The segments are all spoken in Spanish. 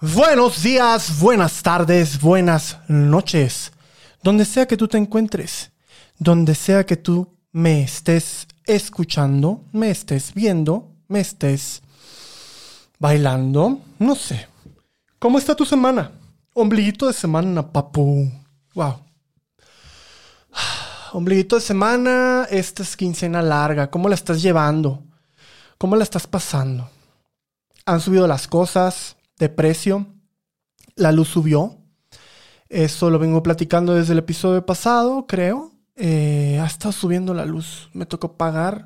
Buenos días, buenas tardes, buenas noches. Donde sea que tú te encuentres, donde sea que tú me estés escuchando, me estés viendo, me estés bailando, no sé. ¿Cómo está tu semana? Ombliguito de semana, papu. Wow. Ombliguito de semana, esta es quincena larga. ¿Cómo la estás llevando? ¿Cómo la estás pasando? Han subido las cosas de precio. La luz subió. Eso lo vengo platicando desde el episodio pasado, creo. Eh, ha estado subiendo la luz. Me tocó pagar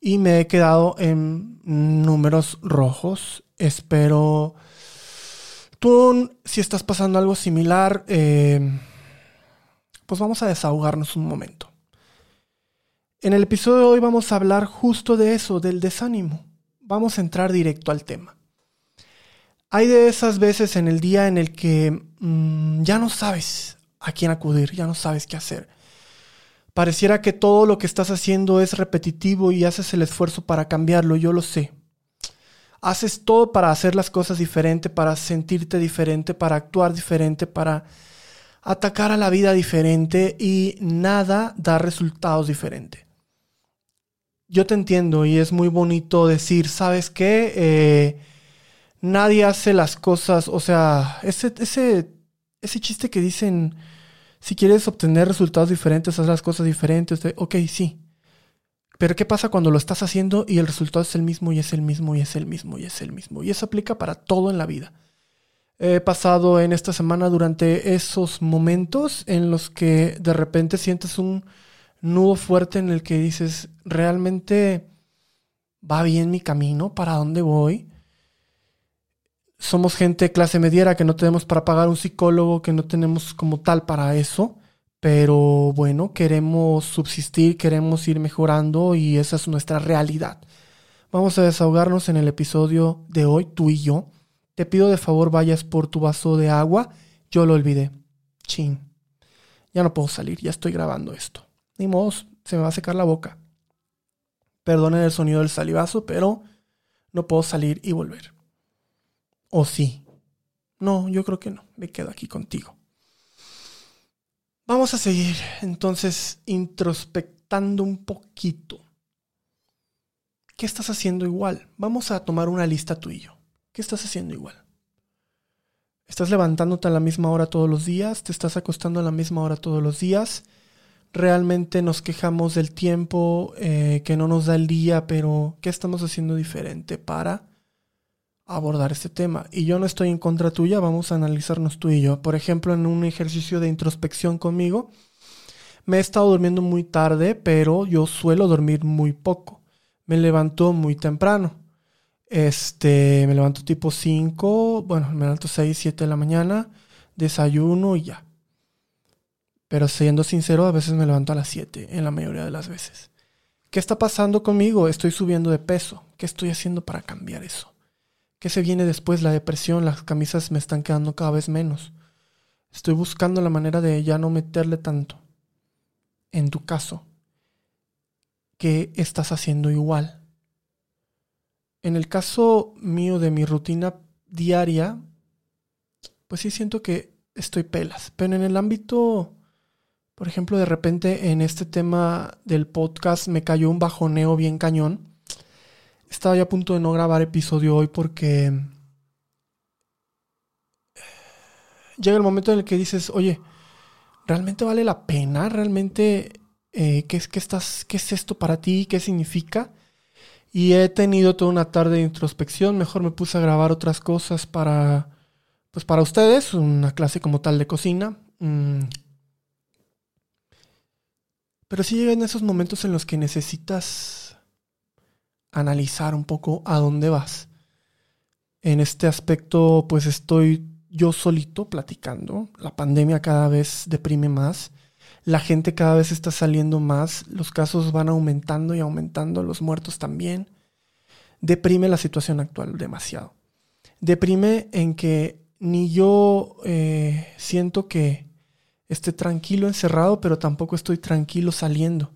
y me he quedado en números rojos. Espero. Tú, si estás pasando algo similar, eh, pues vamos a desahogarnos un momento. En el episodio de hoy vamos a hablar justo de eso, del desánimo. Vamos a entrar directo al tema. Hay de esas veces en el día en el que mm, ya no sabes a quién acudir, ya no sabes qué hacer. Pareciera que todo lo que estás haciendo es repetitivo y haces el esfuerzo para cambiarlo, yo lo sé. Haces todo para hacer las cosas diferente, para sentirte diferente, para actuar diferente, para atacar a la vida diferente y nada da resultados diferentes. Yo te entiendo y es muy bonito decir, ¿sabes qué? Eh, nadie hace las cosas, o sea, ese, ese, ese chiste que dicen, si quieres obtener resultados diferentes, haz las cosas diferentes. Ok, sí. Pero ¿qué pasa cuando lo estás haciendo y el resultado es el mismo y es el mismo y es el mismo y es el mismo? Y eso aplica para todo en la vida. He pasado en esta semana durante esos momentos en los que de repente sientes un nudo fuerte en el que dices, ¿realmente va bien mi camino? ¿Para dónde voy? Somos gente clase mediera que no tenemos para pagar un psicólogo, que no tenemos como tal para eso, pero bueno, queremos subsistir, queremos ir mejorando y esa es nuestra realidad. Vamos a desahogarnos en el episodio de hoy, tú y yo. Te pido de favor vayas por tu vaso de agua. Yo lo olvidé. Chin. Ya no puedo salir, ya estoy grabando esto. Ni modo, se me va a secar la boca. Perdonen el sonido del salivazo, pero no puedo salir y volver. ¿O sí? No, yo creo que no. Me quedo aquí contigo. Vamos a seguir entonces introspectando un poquito. ¿Qué estás haciendo igual? Vamos a tomar una lista tú y yo. ¿Qué estás haciendo igual? ¿Estás levantándote a la misma hora todos los días? ¿Te estás acostando a la misma hora todos los días? ¿Realmente nos quejamos del tiempo eh, que no nos da el día, pero qué estamos haciendo diferente para abordar este tema. Y yo no estoy en contra tuya, vamos a analizarnos tú y yo. Por ejemplo, en un ejercicio de introspección conmigo, me he estado durmiendo muy tarde, pero yo suelo dormir muy poco. Me levanto muy temprano. Este, me levanto tipo 5, bueno, me levanto 6, 7 de la mañana, desayuno y ya. Pero siendo sincero, a veces me levanto a las 7, en la mayoría de las veces. ¿Qué está pasando conmigo? Estoy subiendo de peso. ¿Qué estoy haciendo para cambiar eso? ¿Qué se viene después? La depresión, las camisas me están quedando cada vez menos. Estoy buscando la manera de ya no meterle tanto. En tu caso, ¿qué estás haciendo igual? En el caso mío de mi rutina diaria, pues sí siento que estoy pelas. Pero en el ámbito, por ejemplo, de repente en este tema del podcast me cayó un bajoneo bien cañón estaba ya a punto de no grabar episodio hoy porque llega el momento en el que dices, oye, ¿realmente vale la pena? ¿Realmente eh, ¿qué, es, qué, estás, qué es esto para ti? ¿Qué significa? Y he tenido toda una tarde de introspección. Mejor me puse a grabar otras cosas para, pues para ustedes, una clase como tal de cocina. Mm. Pero sí llegan esos momentos en los que necesitas analizar un poco a dónde vas. En este aspecto, pues estoy yo solito platicando. La pandemia cada vez deprime más. La gente cada vez está saliendo más. Los casos van aumentando y aumentando. Los muertos también. Deprime la situación actual demasiado. Deprime en que ni yo eh, siento que esté tranquilo encerrado, pero tampoco estoy tranquilo saliendo.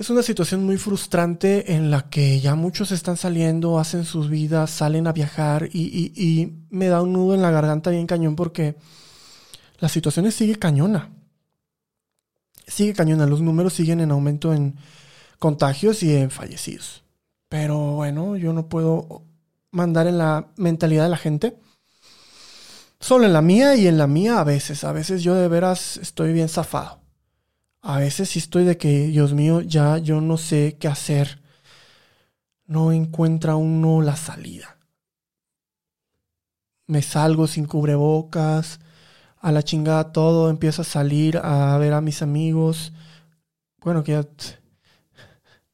Es una situación muy frustrante en la que ya muchos están saliendo, hacen sus vidas, salen a viajar y, me da un nudo en la garganta bien cañón porque la situación sigue cañona. Sigue cañona, los números siguen en aumento en contagios y en fallecidos. Pero bueno, yo no puedo mandar en la mentalidad de la gente. Solo en la mía y en la mía a veces. A veces yo de veras estoy bien zafado a veces sí estoy de que, Dios mío, ya yo no sé qué hacer. No encuentra uno la salida. Me salgo sin cubrebocas, a la chingada todo, empiezo a salir a ver a mis amigos. Bueno, que ya,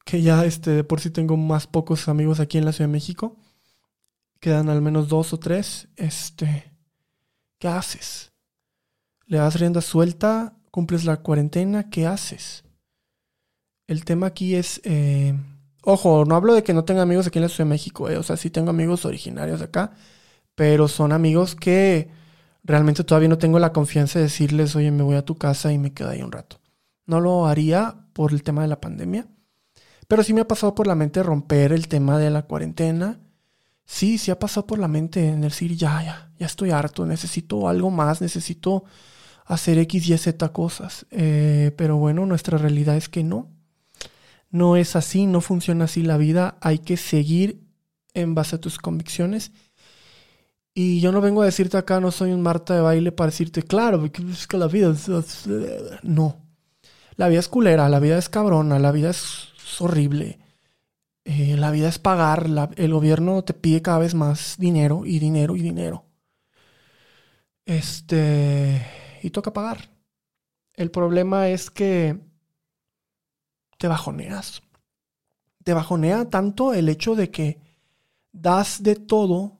que ya este, de por sí tengo más pocos amigos aquí en la Ciudad de México. Quedan al menos dos o tres. Este, ¿qué haces? ¿Le das rienda suelta cumples la cuarentena, ¿qué haces? El tema aquí es, eh, ojo, no hablo de que no tenga amigos aquí en la Ciudad de México, eh, o sea, sí tengo amigos originarios de acá, pero son amigos que realmente todavía no tengo la confianza de decirles, oye, me voy a tu casa y me quedo ahí un rato. No lo haría por el tema de la pandemia, pero sí me ha pasado por la mente romper el tema de la cuarentena. Sí, sí ha pasado por la mente en decir, ya, ya, ya estoy harto, necesito algo más, necesito hacer X, Y, Z cosas. Eh, pero bueno, nuestra realidad es que no. No es así, no funciona así la vida. Hay que seguir en base a tus convicciones. Y yo no vengo a decirte acá, no soy un Marta de baile para decirte, claro, es que la vida es... No. La vida es culera, la vida es cabrona, la vida es, horrible. Eh, la vida es pagar, el gobierno te pide cada vez más dinero y dinero y dinero. Este y toca pagar. El problema es que te bajoneas. Te bajonea tanto el hecho de que das de todo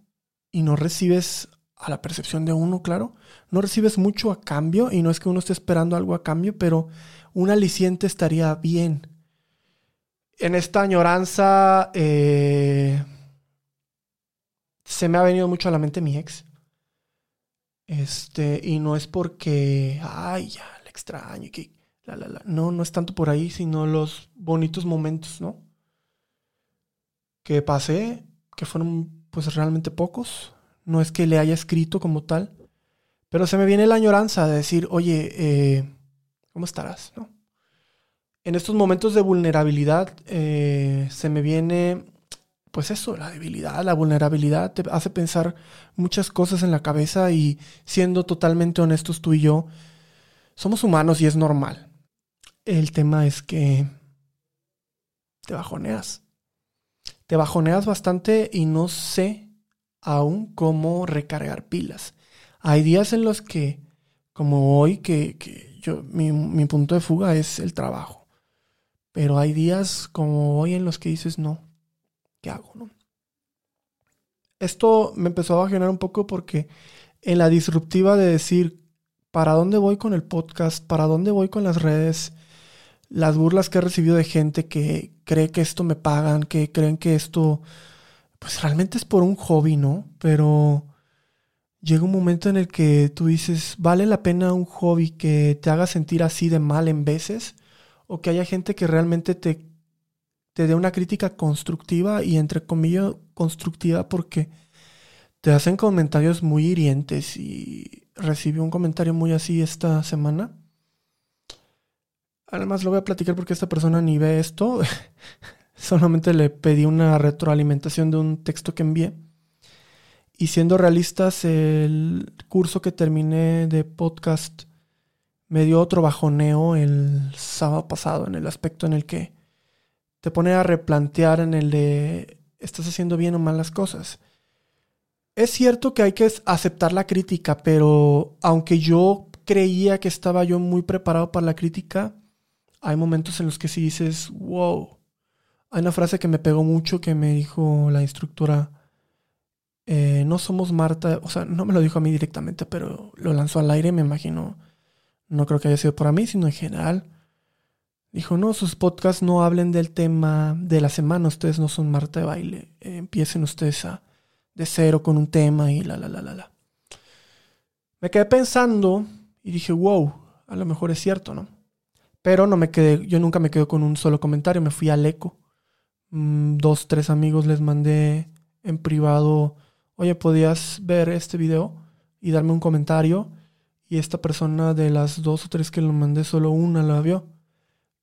y no recibes a la percepción de uno, claro. No recibes mucho a cambio y no es que uno esté esperando algo a cambio, pero un aliciente estaría bien. En esta añoranza eh, se me ha venido mucho a la mente mi ex. Este, y no es porque, ay, ya, le extraño, que, la, la, la. No, no es tanto por ahí, sino los bonitos momentos, ¿no? Que pasé, que fueron pues realmente pocos. No es que le haya escrito como tal, pero se me viene la añoranza de decir, oye, eh, ¿cómo estarás? ¿no? En estos momentos de vulnerabilidad eh, se me viene pues eso, la debilidad, la vulnerabilidad te hace pensar muchas cosas en la cabeza y siendo totalmente honestos tú y yo, somos humanos y es normal. El tema es que te bajoneas. Te bajoneas bastante y no sé aún cómo recargar pilas. Hay días en los que, como hoy, que, yo, mi, mi punto de fuga es el trabajo. Pero hay días como hoy en los que dices, no, ¿qué hago? No? Esto me empezó a bajonar un poco porque en la disruptiva de decir, ¿para dónde voy con el podcast? ¿Para dónde voy con las redes? Las burlas que he recibido de gente que cree que esto me pagan, que creen que esto, pues realmente es por un hobby, ¿no? Pero llega un momento en el que tú dices, ¿vale la pena un hobby que te haga sentir así de mal en veces? O que haya gente que realmente te te dé una crítica constructiva y entre comillas constructiva porque te hacen comentarios muy hirientes y recibí un comentario muy así esta semana. Además lo voy a platicar porque esta persona ni ve esto. Solamente le pedí una retroalimentación de un texto que envié. Y siendo realistas, el curso que terminé de podcast me dio otro bajoneo el sábado pasado en el aspecto en el que te pone a replantear en el de estás haciendo bien o mal las cosas. Es cierto que hay que aceptar la crítica, pero aunque yo creía que estaba yo muy preparado para la crítica, hay momentos en los que sí dices, wow. Hay una frase que me pegó mucho que me dijo la instructora, eh, no somos Marta, o sea, no me lo dijo a mí directamente, pero lo lanzó al aire, me imagino. No creo que haya sido para mí, sino en general. Dijo, no, sus podcasts no hablen del tema de la semana, ustedes no son Marta de baile, eh, empiecen ustedes a, de cero con un tema y la, la, la, la, la. Me quedé pensando y dije, wow, a lo mejor es cierto, ¿no? Pero no me quedé, yo nunca me quedo con un solo comentario, me fui al eco. Mm, dos, tres amigos les mandé en privado, oye, ¿podías ver este video y darme un comentario? Y esta persona de las dos o tres que lo mandé, solo una la vio.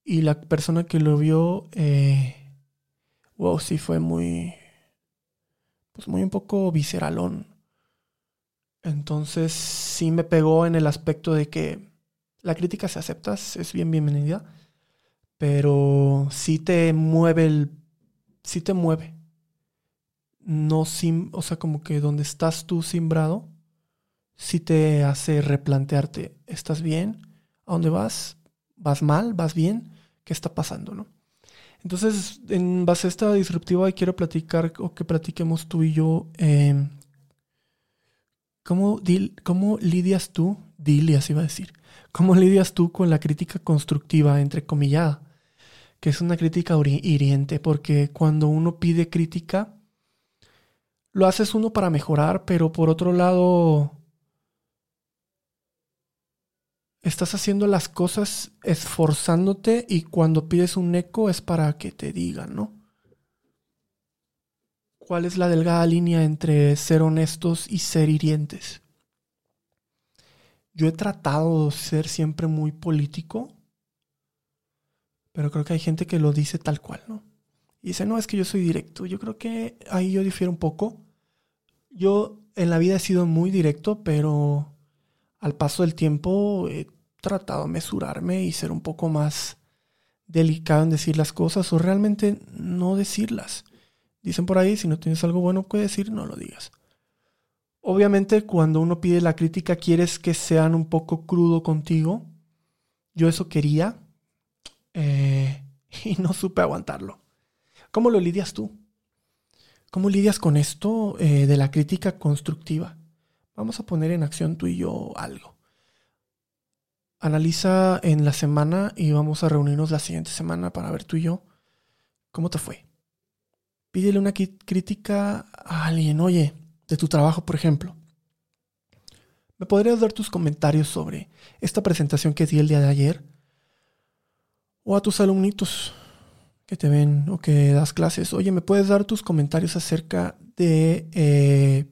Y la persona que lo vio, eh, wow, sí fue muy, pues muy un poco visceralón. Entonces sí me pegó en el aspecto de que la crítica se acepta, es bien bienvenida, pero sí te mueve el, sí te mueve. No sin, o sea, como que donde estás tú simbrado, sí te hace replantearte, ¿estás bien? ¿A dónde vas? ¿Vas mal? ¿Vas bien? ¿Qué está pasando, no? Entonces, en base a esta disruptiva, quiero platicar o que platiquemos tú y yo. Em, ¿cómo, ¿Cómo lidias tú? Dilias iba a decir. ¿Cómo lidias tú con la crítica constructiva, entre comillas? Que es una crítica hiriente, porque cuando uno pide crítica, lo haces uno para mejorar, pero por otro lado, estás haciendo las cosas esforzándote y cuando pides un eco es para que te digan, ¿no? ¿Cuál es la delgada línea entre ser honestos y ser hirientes? Yo he tratado de ser siempre muy político, pero creo que hay gente que lo dice tal cual, ¿no? Y dice, no, es que yo soy directo. Yo creo que ahí yo difiero un poco. Yo en la vida he sido muy directo, pero al paso del tiempo he tratado de mesurarme y ser un poco más delicado en decir las cosas o realmente no decirlas. Dicen por ahí, si no tienes algo bueno que decir, no lo digas. Obviamente cuando uno pide la crítica quieres que sean un poco crudo contigo. Yo eso quería eh, y no supe aguantarlo. ¿Cómo lo lidias tú? ¿Cómo lidias con esto eh, de la crítica constructiva? Vamos a poner en acción tú y yo algo analiza en la semana y vamos a reunirnos la siguiente semana para ver tú y yo cómo te fue. Pídele una crítica a alguien, oye, de tu trabajo, por ejemplo. ¿Me podrías dar tus comentarios sobre esta presentación que di el día de ayer? O a tus alumnitos que te ven o que das clases. Oye, ¿me puedes dar tus comentarios acerca de eh,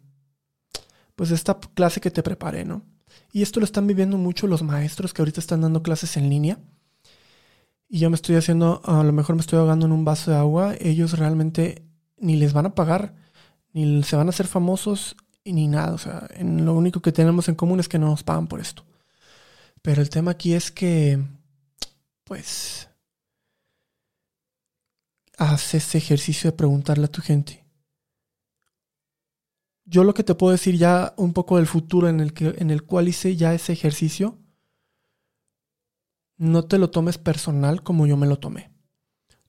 pues esta clase que te preparé, ¿no? Y esto lo están viviendo mucho los maestros que ahorita están dando clases en línea. Y yo me estoy haciendo, a lo mejor me estoy ahogando en un vaso de agua. Ellos realmente ni les van a pagar, ni se van a hacer famosos, ni nada. O sea, en lo único que tenemos en común es que no nos pagan por esto. Pero el tema aquí es que, pues, haz ese ejercicio de preguntarle a tu gente yo lo que te puedo decir ya un poco del futuro en el, que, en el cual hice ya ese ejercicio, no te lo tomes personal como yo me lo tomé.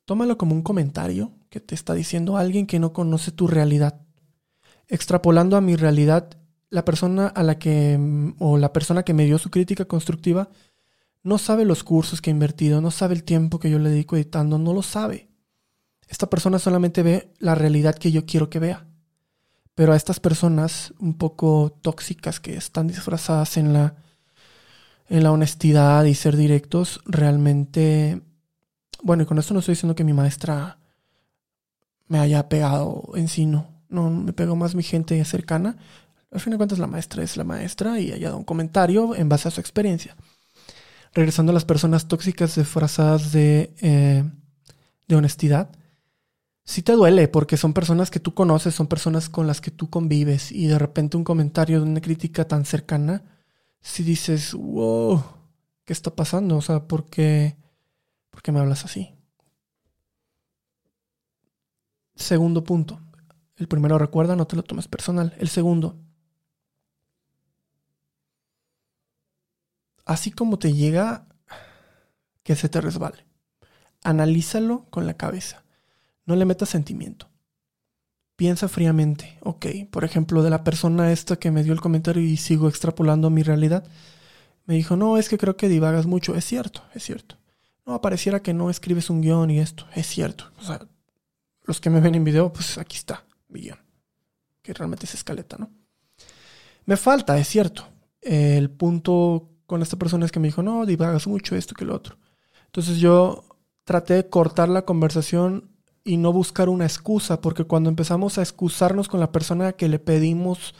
Tómalo como un comentario que te está diciendo alguien que no conoce tu realidad. Extrapolando a mi realidad, la persona a la que o la persona que me dio su crítica constructiva no sabe los cursos que he invertido, no sabe el tiempo que yo le dedico editando, no lo sabe. Esta persona solamente ve la realidad que yo quiero que vea. Pero a estas personas un poco tóxicas que están disfrazadas en la, en la honestidad y ser directos, realmente... Bueno, y con esto no estoy diciendo que mi maestra me haya pegado en sí, no. No, me pegó más mi gente cercana. Al fin de cuentas, la maestra es la maestra y haya dado un comentario en base a su experiencia. Regresando a las personas tóxicas disfrazadas de, eh, de honestidad sí te duele porque son personas que tú conoces, son personas con las que tú convives y de repente un comentario de una crítica tan cercana, si dices, wow, ¿qué está pasando? O sea, ¿por qué, ¿por qué me hablas así? Segundo punto. El primero recuerda, no te lo tomes personal. El segundo. Así como te llega, que se te resbale. Analízalo con la cabeza no le metas sentimiento. Piensa fríamente, ok, por ejemplo, de la persona esta que me dio el comentario y sigo extrapolando mi realidad, me dijo, no, es que creo que divagas mucho, es cierto, es cierto. No, pareciera que no escribes un guion y esto, es cierto. O sea, los que me ven en video, pues aquí está mi guion, que realmente es escaleta, ¿no? Me falta, es cierto. El punto con esta persona es que me dijo, no, divagas mucho esto que lo otro. Entonces yo traté de cortar la conversación y no buscar una excusa, porque cuando empezamos a excusarnos con la persona que le pedimos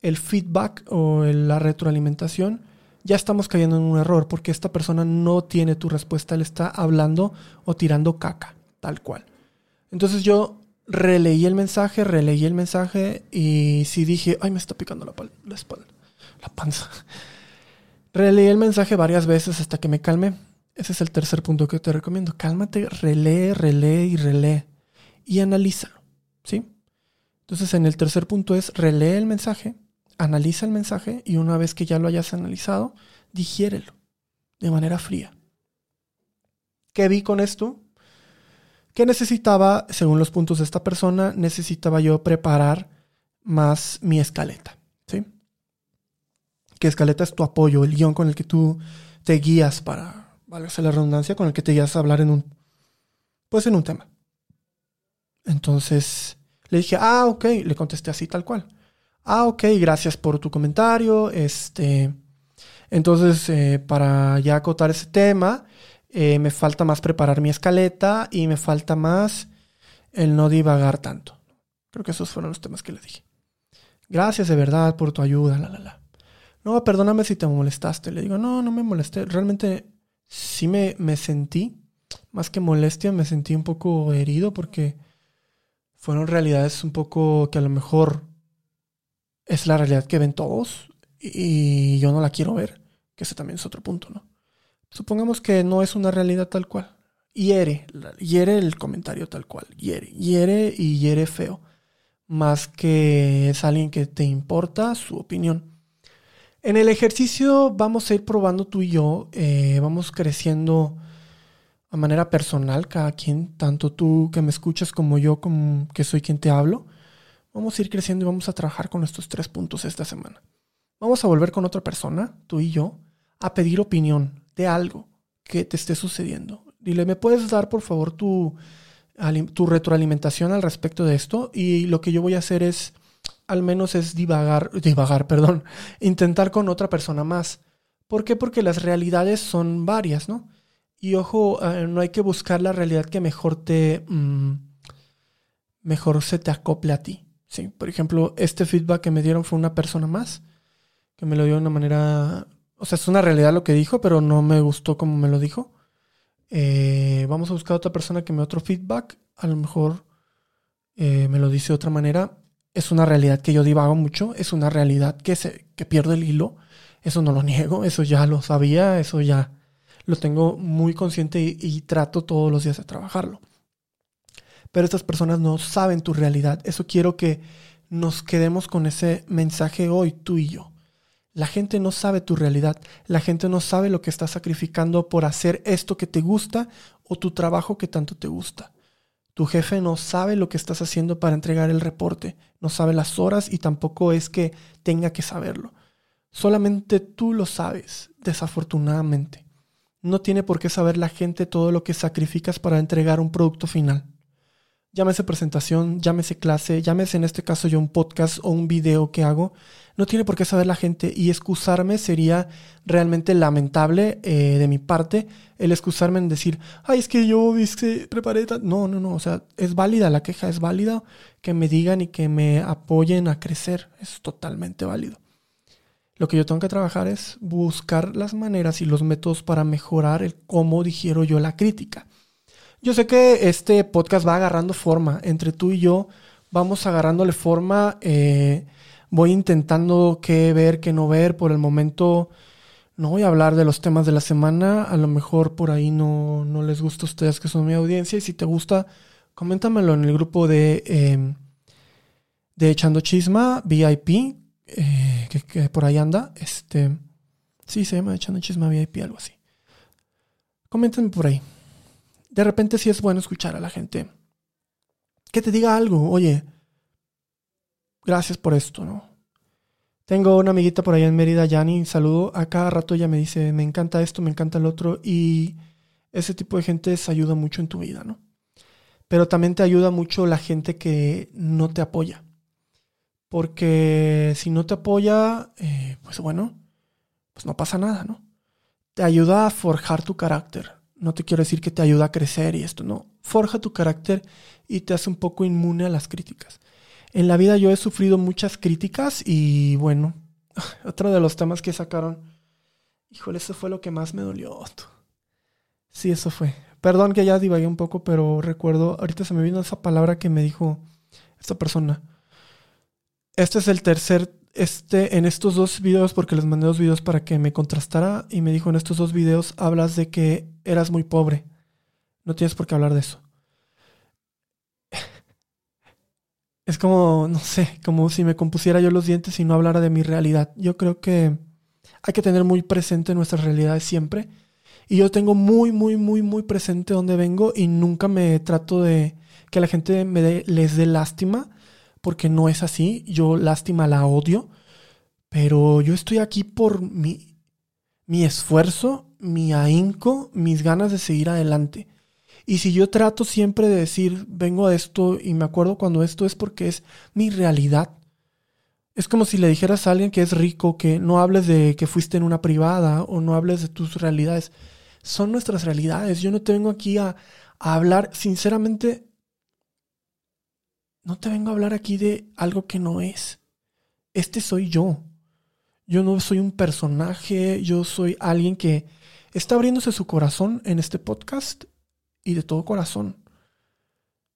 el feedback o la retroalimentación, ya estamos cayendo en un error, porque esta persona no tiene tu respuesta, le está hablando o tirando caca, tal cual. Entonces yo releí el mensaje, releí el mensaje y sí dije, ay, me está picando la, la espalda, la panza. Releí el mensaje varias veces hasta que me calmé. Ese es el tercer punto que te recomiendo. Cálmate, relee, relee y relee. Y analízalo. ¿Sí? Entonces, en el tercer punto es relee el mensaje, analiza el mensaje y una vez que ya lo hayas analizado, digiérelo de manera fría. ¿Qué vi con esto? Que necesitaba, según los puntos de esta persona, necesitaba yo preparar más mi escaleta. ¿Sí? Que escaleta es tu apoyo, el guion con el que tú te guías para válgase la redundancia, con el que te ibas a hablar en un, pues en un tema. Entonces le dije, ah, ok, le contesté así tal cual. Ah, ok, gracias por tu comentario. Este, entonces, eh, para ya acotar ese tema, eh, me falta más preparar mi escaleta y me falta más el no divagar tanto. Creo que esos fueron los temas que le dije. Gracias de verdad por tu ayuda, la, la, la. No, perdóname si te molestaste. Le digo, no, no me molesté. Realmente sí me, me sentí, más que molestia, me sentí un poco herido porque fueron realidades un poco que a lo mejor es la realidad que ven todos y yo no la quiero ver, que ese también es otro punto, ¿no? Supongamos que no es una realidad tal cual. Hiere, hiere el comentario tal cual, hiere, hiere y hiere feo. Más que es alguien que te importa su opinión. En el ejercicio vamos a ir probando tú y yo, eh, vamos creciendo a manera personal, cada quien, tanto tú que me escuchas como yo como que soy quien te hablo. Vamos a ir creciendo y vamos a trabajar con estos tres puntos esta semana. Vamos a volver con otra persona, tú y yo, a pedir opinión de algo que te esté sucediendo. Dile, ¿me puedes dar por favor tu, tu retroalimentación al respecto de esto? Y lo que yo voy a hacer es al menos es divagar, divagar, perdón, intentar con otra persona más. ¿Por qué? Porque las realidades son varias, ¿no? Y ojo, eh, no hay que buscar la realidad que mejor te... Mm, mejor se te acople a ti. Sí, por ejemplo, este feedback que me dieron fue una persona más, que me lo dio de una manera... O sea, es una realidad lo que dijo, pero no me gustó como me lo dijo. Eh, vamos a buscar otra persona que me dé otro feedback. A lo mejor eh, me lo dice de otra manera es una realidad que yo divago mucho, es una realidad que, se, que pierdo el hilo, eso no lo niego, eso ya lo sabía, eso ya lo tengo muy consciente y, trato todos los días de trabajarlo. Pero estas personas no saben tu realidad, eso quiero que nos quedemos con ese mensaje hoy, tú y yo. La gente no sabe tu realidad, la gente no sabe lo que estás sacrificando por hacer esto que te gusta o tu trabajo que tanto te gusta. Tu jefe no sabe lo que estás haciendo para entregar el reporte, no sabe las horas y tampoco es que tenga que saberlo. Solamente tú lo sabes, desafortunadamente. No tiene por qué saber la gente todo lo que sacrificas para entregar un producto final llámese presentación, llámese clase, llámese en este caso yo un podcast o un video que hago, no tiene por qué saber la gente y excusarme sería realmente lamentable eh, de mi parte el excusarme en decir, ay, es que yo viste, preparé No, no, no, o sea, es válida la queja, es válida que me digan y que me apoyen a crecer, es totalmente válido. Lo que yo tengo que trabajar es buscar las maneras y los métodos para mejorar el cómo digiero yo la crítica. Yo sé que este podcast va agarrando forma. Entre tú y yo vamos agarrándole forma. Eh, voy intentando qué ver, qué no ver. Por el momento no voy a hablar de los temas de la semana. A lo mejor por ahí no, no les gusta a ustedes que son mi audiencia. Y si te gusta, coméntamelo en el grupo de, em, de Echando Chisma VIP. Eh, que, por ahí anda. Este, sí, se llama Echando Chisma VIP, algo así. Coméntenme por ahí de repente sí es bueno escuchar a la gente. Que te diga algo, oye, gracias por esto, ¿no? Tengo una amiguita por allá en Mérida, Yani, saludo. A cada rato ella me dice, me encanta esto, me encanta el otro. Y ese tipo de gente se ayuda mucho en tu vida, ¿no? Pero también te ayuda mucho la gente que no te apoya. Porque si no te apoya, eh, pues bueno, pues no pasa nada, ¿no? Te ayuda a forjar tu carácter No te quiero decir que te ayuda a crecer y esto, no. Forja tu carácter y te hace un poco inmune a las críticas. En la vida yo he sufrido muchas críticas y bueno, otro de los temas que sacaron, híjole, eso fue lo que más me dolió. Sí, eso fue. Perdón que ya divagué un poco, pero recuerdo, ahorita se me vino esa palabra que me dijo esta persona. Este es el tercer, este, en estos dos videos, porque les mandé dos videos para que me contrastara, y me dijo en estos dos videos hablas de que eras muy pobre. No tienes por qué hablar de eso. Es como, no sé, como si me compusiera yo los dientes y no hablara de mi realidad. Yo creo que hay que tener muy presente nuestras realidades siempre. Y yo tengo muy, muy, muy, muy presente dónde vengo y nunca me trato de que la gente me les dé lástima, porque no es así. Yo lástima la odio. Pero yo estoy aquí por mi, mi esfuerzo, mi ahínco, mis ganas de seguir adelante. Y si yo trato siempre de decir, vengo a esto y me acuerdo cuando esto es porque es mi realidad. Es como si le dijeras a alguien que es rico que no hables de que fuiste en una privada o no hables de tus realidades. Son nuestras realidades. Yo no te vengo aquí a, a hablar, sinceramente, no te vengo a hablar aquí de algo que no es. Este soy yo. Yo no soy un personaje, yo soy alguien que está abriéndose su corazón en este podcast y de todo corazón.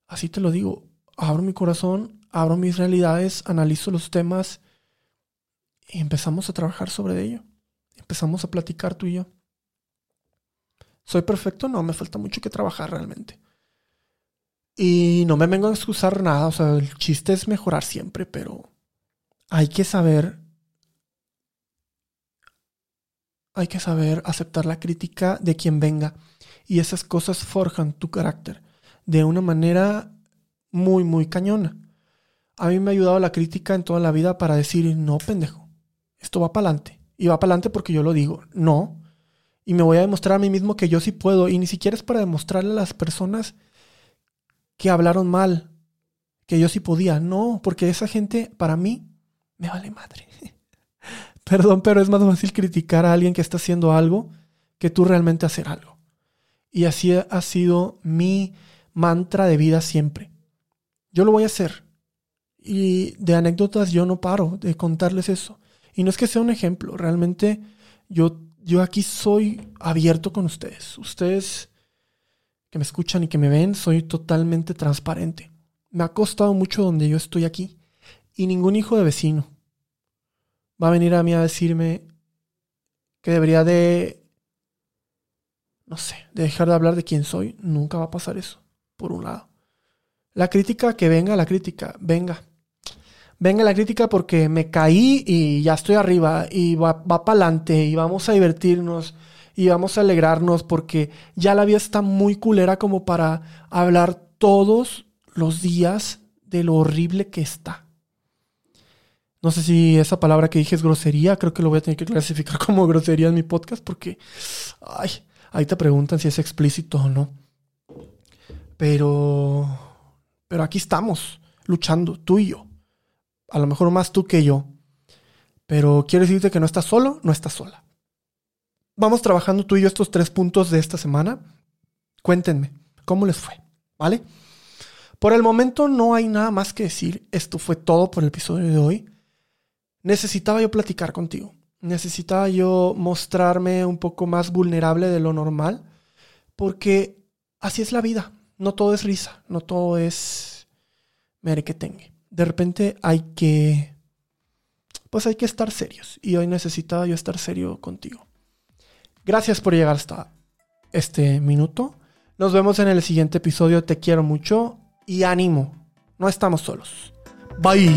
Así te lo digo, abro mi corazón, abro mis realidades, analizo los temas y empezamos a trabajar sobre ello. Empezamos a platicar tú y yo. ¿Soy perfecto? No, me falta mucho que trabajar realmente. Y no me vengo a excusar nada, o sea, el chiste es mejorar siempre, pero hay que saber hay que saber aceptar la crítica de quien venga y esas cosas forjan tu carácter de una manera muy, muy cañona. A mí me ha ayudado la crítica en toda la vida para decir, no, pendejo, esto va para adelante. Y va para adelante porque yo lo digo, no. Y me voy a demostrar a mí mismo que yo sí puedo. Y ni siquiera es para demostrarle a las personas que hablaron mal, que yo sí podía. No, porque esa gente, para mí, me vale madre. Perdón, pero es más fácil criticar a alguien que está haciendo algo que tú realmente hacer algo. Y así ha sido mi mantra de vida siempre. Yo lo voy a hacer. Y de anécdotas yo no paro de contarles eso. Y no es que sea un ejemplo, realmente yo, yo aquí soy abierto con ustedes. Ustedes que me escuchan y que me ven, soy totalmente transparente. Me ha costado mucho donde yo estoy aquí. Y ningún hijo de vecino va a venir a mí a decirme que debería de no sé, de dejar de hablar de quién soy, nunca va a pasar eso, por un lado. La crítica, que venga la crítica, venga. Venga la crítica porque me caí y ya estoy arriba y va, va para adelante y vamos a divertirnos y vamos a alegrarnos porque ya la vida está muy culera como para hablar todos los días de lo horrible que está. No sé si esa palabra que dije es grosería, creo que lo voy a tener que clasificar como grosería en mi podcast porque, ay, Ahí te preguntan si es explícito o no. Pero, pero aquí estamos, luchando, tú y yo. A lo mejor más tú que yo. Pero quiero decirte que no estás solo, no estás sola. Vamos trabajando tú y yo estos tres puntos de esta semana. Cuéntenme, ¿cómo les fue? ¿Vale? Por el momento no hay nada más que decir. Esto fue todo por el episodio de hoy. Necesitaba yo platicar contigo necesitaba yo mostrarme un poco más vulnerable de lo normal, porque así es la vida. No todo es risa, no todo es mere que tenga. De repente hay que, pues hay que estar serios. Y hoy necesitaba yo estar serio contigo. Gracias por llegar hasta este minuto. Nos vemos en el siguiente episodio. Te quiero mucho y ánimo. No estamos solos. Bye.